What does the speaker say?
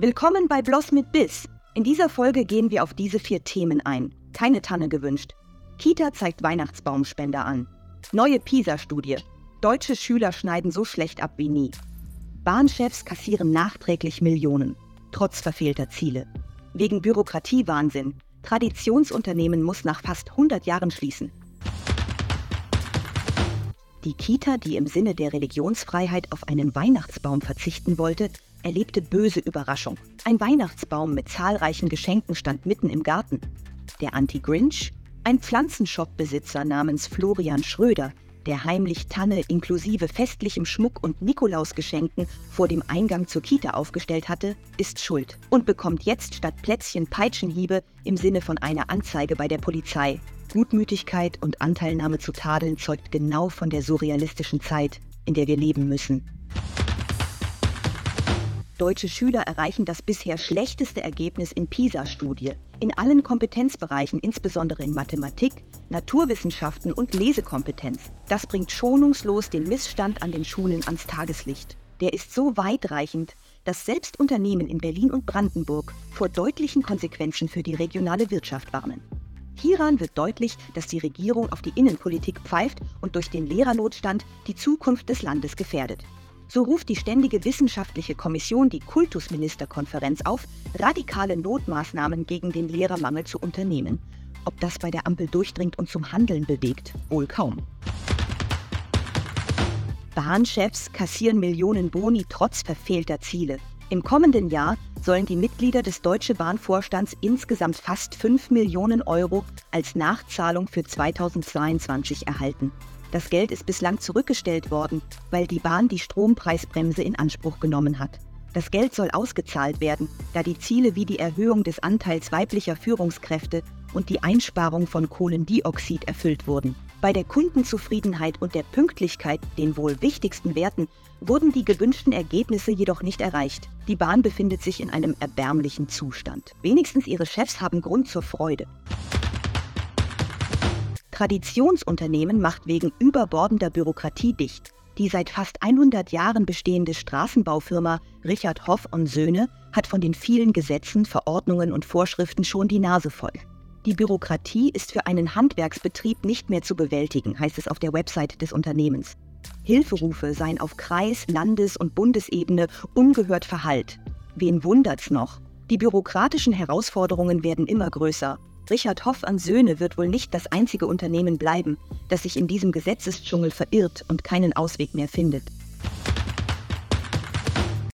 Willkommen bei Bloss mit Biss. In dieser Folge gehen wir auf diese vier Themen ein. Keine Tanne gewünscht. Kita zeigt Weihnachtsbaumspender an. Neue PISA-Studie. Deutsche Schüler schneiden so schlecht ab wie nie. Bahnchefs kassieren nachträglich Millionen, trotz verfehlter Ziele. Wegen Bürokratiewahnsinn. Traditionsunternehmen muss nach fast 100 Jahren schließen. Die Kita, die im Sinne der Religionsfreiheit auf einen Weihnachtsbaum verzichten wollte, erlebte böse Überraschung. Ein Weihnachtsbaum mit zahlreichen Geschenken stand mitten im Garten. Der Anti-Grinch, ein Pflanzenshop-Besitzer namens Florian Schröder, der heimlich Tanne inklusive festlichem Schmuck und Nikolausgeschenken vor dem Eingang zur Kita aufgestellt hatte, ist schuld und bekommt jetzt statt Plätzchen Peitschenhiebe im Sinne von einer Anzeige bei der Polizei. Gutmütigkeit und Anteilnahme zu tadeln zeugt genau von der surrealistischen Zeit, in der wir leben müssen. Deutsche Schüler erreichen das bisher schlechteste Ergebnis in PISA-Studie. In allen Kompetenzbereichen, insbesondere in Mathematik, Naturwissenschaften und Lesekompetenz. Das bringt schonungslos den Missstand an den Schulen ans Tageslicht. Der ist so weitreichend, dass selbst Unternehmen in Berlin und Brandenburg vor deutlichen Konsequenzen für die regionale Wirtschaft warnen. Hieran wird deutlich, dass die Regierung auf die Innenpolitik pfeift und durch den Lehrernotstand die Zukunft des Landes gefährdet. So ruft die Ständige Wissenschaftliche Kommission die Kultusministerkonferenz auf, radikale Notmaßnahmen gegen den Lehrermangel zu unternehmen. Ob das bei der Ampel durchdringt und zum Handeln bewegt, wohl kaum. Bahnchefs kassieren Millionen Boni trotz verfehlter Ziele. Im kommenden Jahr sollen die Mitglieder des Deutsche Bahn-Vorstands insgesamt fast 5 Millionen Euro als Nachzahlung für 2022 erhalten. Das Geld ist bislang zurückgestellt worden, weil die Bahn die Strompreisbremse in Anspruch genommen hat. Das Geld soll ausgezahlt werden, da die Ziele wie die Erhöhung des Anteils weiblicher Führungskräfte und die Einsparung von Kohlendioxid erfüllt wurden. Bei der Kundenzufriedenheit und der Pünktlichkeit, den wohl wichtigsten Werten, wurden die gewünschten Ergebnisse jedoch nicht erreicht. Die Bahn befindet sich in einem erbärmlichen Zustand. Wenigstens ihre Chefs haben Grund zur Freude. Traditionsunternehmen macht wegen überbordender Bürokratie dicht. Die seit fast 100 Jahren bestehende Straßenbaufirma Richard Hoff und Söhne hat von den vielen Gesetzen, Verordnungen und Vorschriften schon die Nase voll. Die Bürokratie ist für einen Handwerksbetrieb nicht mehr zu bewältigen, heißt es auf der Website des Unternehmens. Hilferufe seien auf Kreis-, Landes- und Bundesebene ungehört verhallt. Wen wundert's noch? Die bürokratischen Herausforderungen werden immer größer Richard Hoff an Söhne wird wohl nicht das einzige Unternehmen bleiben, das sich in diesem Gesetzesdschungel verirrt und keinen Ausweg mehr findet.